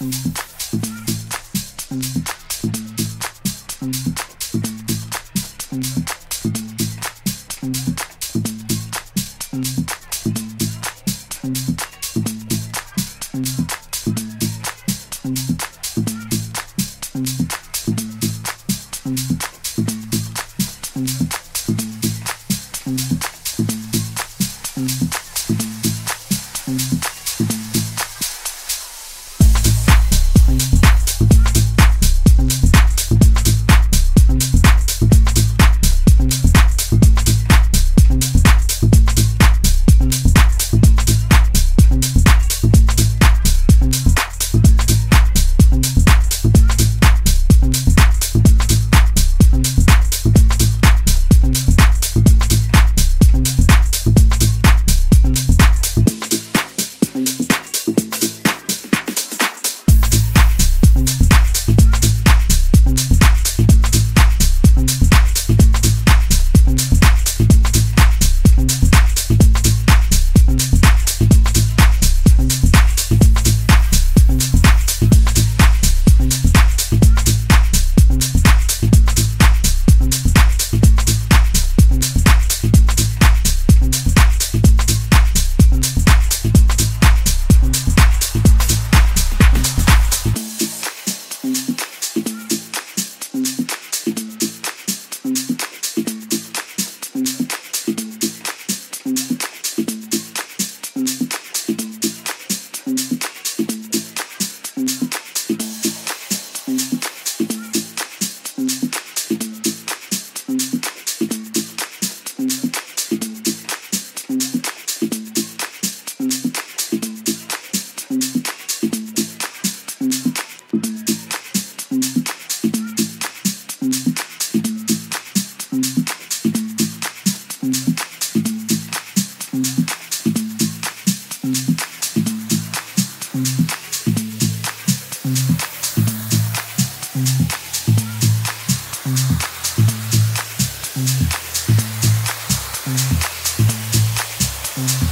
Mm-hmm. Mm-hmm.